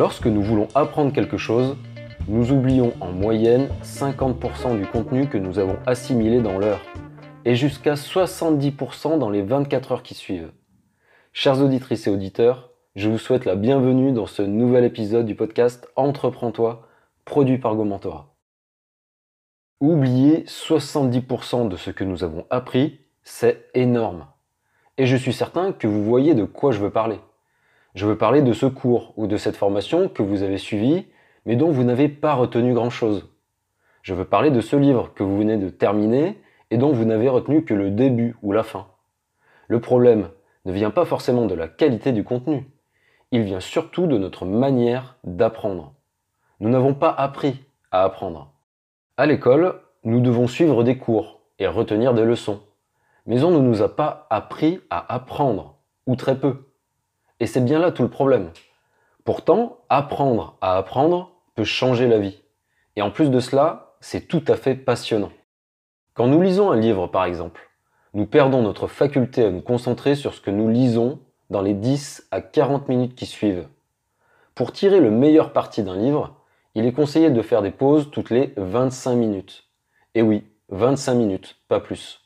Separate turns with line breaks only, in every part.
Lorsque nous voulons apprendre quelque chose, nous oublions en moyenne 50% du contenu que nous avons assimilé dans l'heure et jusqu'à 70% dans les 24 heures qui suivent. Chers auditrices et auditeurs, je vous souhaite la bienvenue dans ce nouvel épisode du podcast Entreprends-toi, produit par Gomentora. Oublier 70% de ce que nous avons appris, c'est énorme. Et je suis certain que vous voyez de quoi je veux parler. Je veux parler de ce cours ou de cette formation que vous avez suivi, mais dont vous n'avez pas retenu grand-chose. Je veux parler de ce livre que vous venez de terminer et dont vous n'avez retenu que le début ou la fin. Le problème ne vient pas forcément de la qualité du contenu, il vient surtout de notre manière d'apprendre. Nous n'avons pas appris à apprendre. À l'école, nous devons suivre des cours et retenir des leçons, mais on ne nous a pas appris à apprendre, ou très peu. Et c'est bien là tout le problème. Pourtant, apprendre à apprendre peut changer la vie. Et en plus de cela, c'est tout à fait passionnant. Quand nous lisons un livre, par exemple, nous perdons notre faculté à nous concentrer sur ce que nous lisons dans les 10 à 40 minutes qui suivent. Pour tirer le meilleur parti d'un livre, il est conseillé de faire des pauses toutes les 25 minutes. Et oui, 25 minutes, pas plus.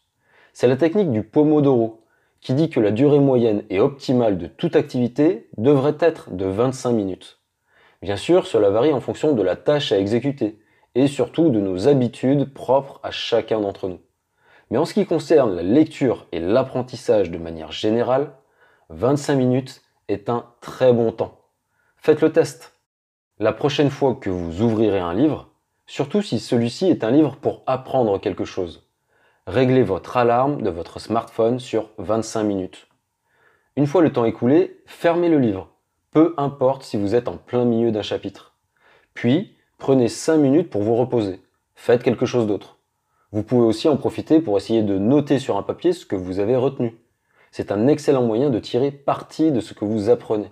C'est la technique du Pomodoro, qui dit que la durée moyenne et optimale de toute activité devrait être de 25 minutes. Bien sûr, cela varie en fonction de la tâche à exécuter et surtout de nos habitudes propres à chacun d'entre nous. Mais en ce qui concerne la lecture et l'apprentissage de manière générale, 25 minutes est un très bon temps. Faites le test. La prochaine fois que vous ouvrirez un livre, surtout si celui-ci est un livre pour apprendre quelque chose, réglez votre alarme de votre smartphone sur 25 minutes. Une fois le temps écoulé, fermez le livre, peu importe si vous êtes en plein milieu d'un chapitre. Puis, prenez 5 minutes pour vous reposer. Faites quelque chose d'autre. Vous pouvez aussi en profiter pour essayer de noter sur un papier ce que vous avez retenu. C'est un excellent moyen de tirer parti de ce que vous apprenez.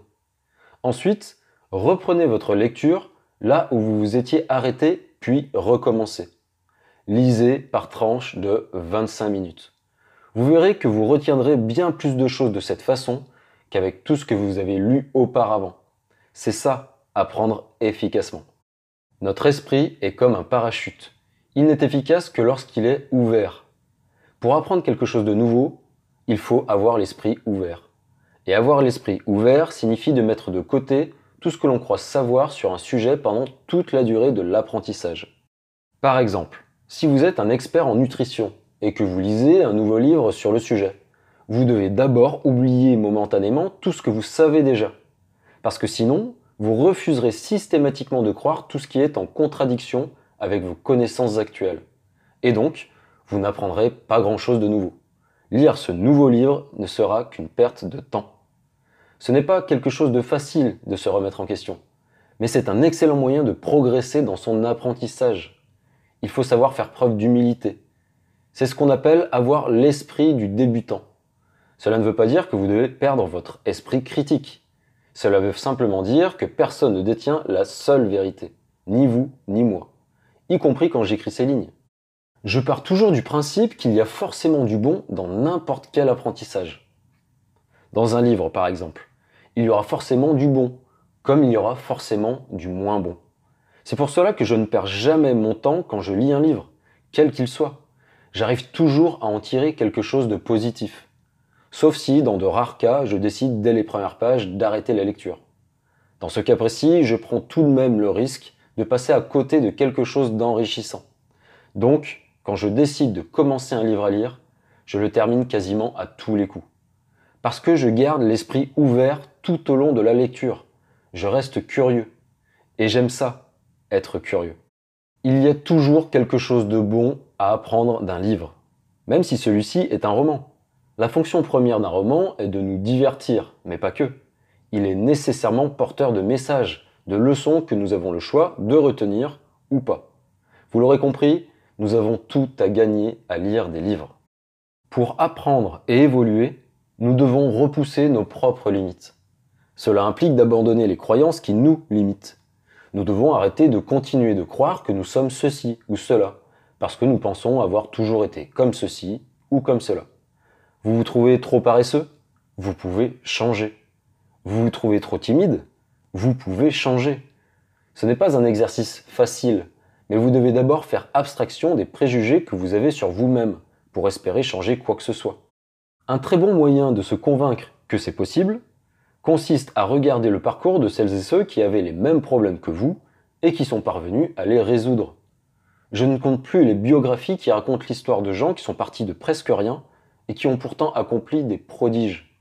Ensuite, reprenez votre lecture là où vous vous étiez arrêté, puis recommencez lisez par tranche de 25 minutes. Vous verrez que vous retiendrez bien plus de choses de cette façon qu'avec tout ce que vous avez lu auparavant. C'est ça, apprendre efficacement. Notre esprit est comme un parachute. Il n'est efficace que lorsqu'il est ouvert. Pour apprendre quelque chose de nouveau, il faut avoir l'esprit ouvert. Et avoir l'esprit ouvert signifie de mettre de côté tout ce que l'on croit savoir sur un sujet pendant toute la durée de l'apprentissage. Par exemple, si vous êtes un expert en nutrition et que vous lisez un nouveau livre sur le sujet, vous devez d'abord oublier momentanément tout ce que vous savez déjà. Parce que sinon, vous refuserez systématiquement de croire tout ce qui est en contradiction avec vos connaissances actuelles. Et donc, vous n'apprendrez pas grand-chose de nouveau. Lire ce nouveau livre ne sera qu'une perte de temps. Ce n'est pas quelque chose de facile de se remettre en question, mais c'est un excellent moyen de progresser dans son apprentissage il faut savoir faire preuve d'humilité. C'est ce qu'on appelle avoir l'esprit du débutant. Cela ne veut pas dire que vous devez perdre votre esprit critique. Cela veut simplement dire que personne ne détient la seule vérité, ni vous, ni moi, y compris quand j'écris ces lignes. Je pars toujours du principe qu'il y a forcément du bon dans n'importe quel apprentissage. Dans un livre, par exemple, il y aura forcément du bon, comme il y aura forcément du moins bon. C'est pour cela que je ne perds jamais mon temps quand je lis un livre, quel qu'il soit. J'arrive toujours à en tirer quelque chose de positif. Sauf si, dans de rares cas, je décide dès les premières pages d'arrêter la lecture. Dans ce cas précis, je prends tout de même le risque de passer à côté de quelque chose d'enrichissant. Donc, quand je décide de commencer un livre à lire, je le termine quasiment à tous les coups. Parce que je garde l'esprit ouvert tout au long de la lecture. Je reste curieux. Et j'aime ça, être curieux. Il y a toujours quelque chose de bon à apprendre d'un livre, même si celui-ci est un roman. La fonction première d'un roman est de nous divertir, mais pas que. Il est nécessairement porteur de messages, de leçons que nous avons le choix de retenir ou pas. Vous l'aurez compris, nous avons tout à gagner à lire des livres. Pour apprendre et évoluer, nous devons repousser nos propres limites. Cela implique d'abandonner les croyances qui nous limitent nous devons arrêter de continuer de croire que nous sommes ceci ou cela, parce que nous pensons avoir toujours été comme ceci ou comme cela. Vous vous trouvez trop paresseux? Vous pouvez changer. Vous vous trouvez trop timide? Vous pouvez changer. Ce n'est pas un exercice facile, mais vous devez d'abord faire abstraction des préjugés que vous avez sur vous-même pour espérer changer quoi que ce soit. Un très bon moyen de se convaincre que c'est possible consiste à regarder le parcours de celles et ceux qui avaient les mêmes problèmes que vous et qui sont parvenus à les résoudre. Je ne compte plus les biographies qui racontent l'histoire de gens qui sont partis de presque rien et qui ont pourtant accompli des prodiges.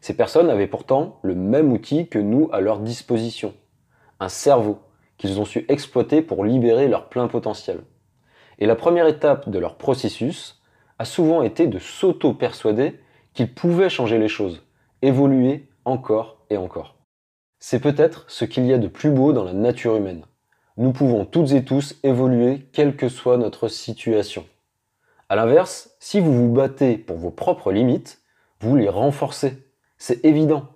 Ces personnes avaient pourtant le même outil que nous à leur disposition, un cerveau qu'ils ont su exploiter pour libérer leur plein potentiel. Et la première étape de leur processus a souvent été de s'auto-persuader qu'ils pouvaient changer les choses, évoluer encore et encore. C'est peut-être ce qu'il y a de plus beau dans la nature humaine. Nous pouvons toutes et tous évoluer quelle que soit notre situation. A l'inverse, si vous vous battez pour vos propres limites, vous les renforcez. C'est évident.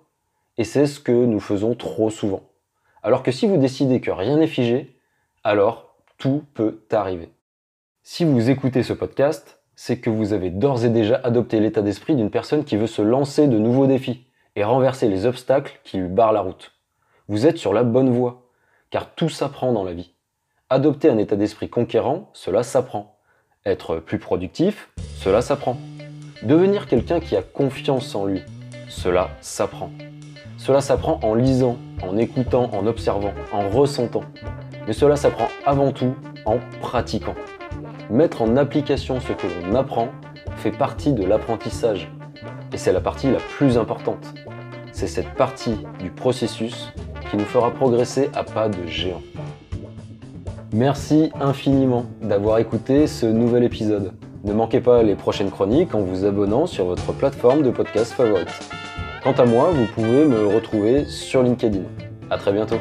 Et c'est ce que nous faisons trop souvent. Alors que si vous décidez que rien n'est figé, alors tout peut arriver. Si vous écoutez ce podcast, c'est que vous avez d'ores et déjà adopté l'état d'esprit d'une personne qui veut se lancer de nouveaux défis et renverser les obstacles qui lui barrent la route. Vous êtes sur la bonne voie car tout s'apprend dans la vie. Adopter un état d'esprit conquérant, cela s'apprend. Être plus productif, cela s'apprend. Devenir quelqu'un qui a confiance en lui, cela s'apprend. Cela s'apprend en lisant, en écoutant, en observant, en ressentant. Mais cela s'apprend avant tout en pratiquant. Mettre en application ce que l'on apprend fait partie de l'apprentissage. Et c'est la partie la plus importante. C'est cette partie du processus qui nous fera progresser à pas de géant. Merci infiniment d'avoir écouté ce nouvel épisode. Ne manquez pas les prochaines chroniques en vous abonnant sur votre plateforme de podcast favorite. Quant à moi, vous pouvez me retrouver sur LinkedIn. A très bientôt.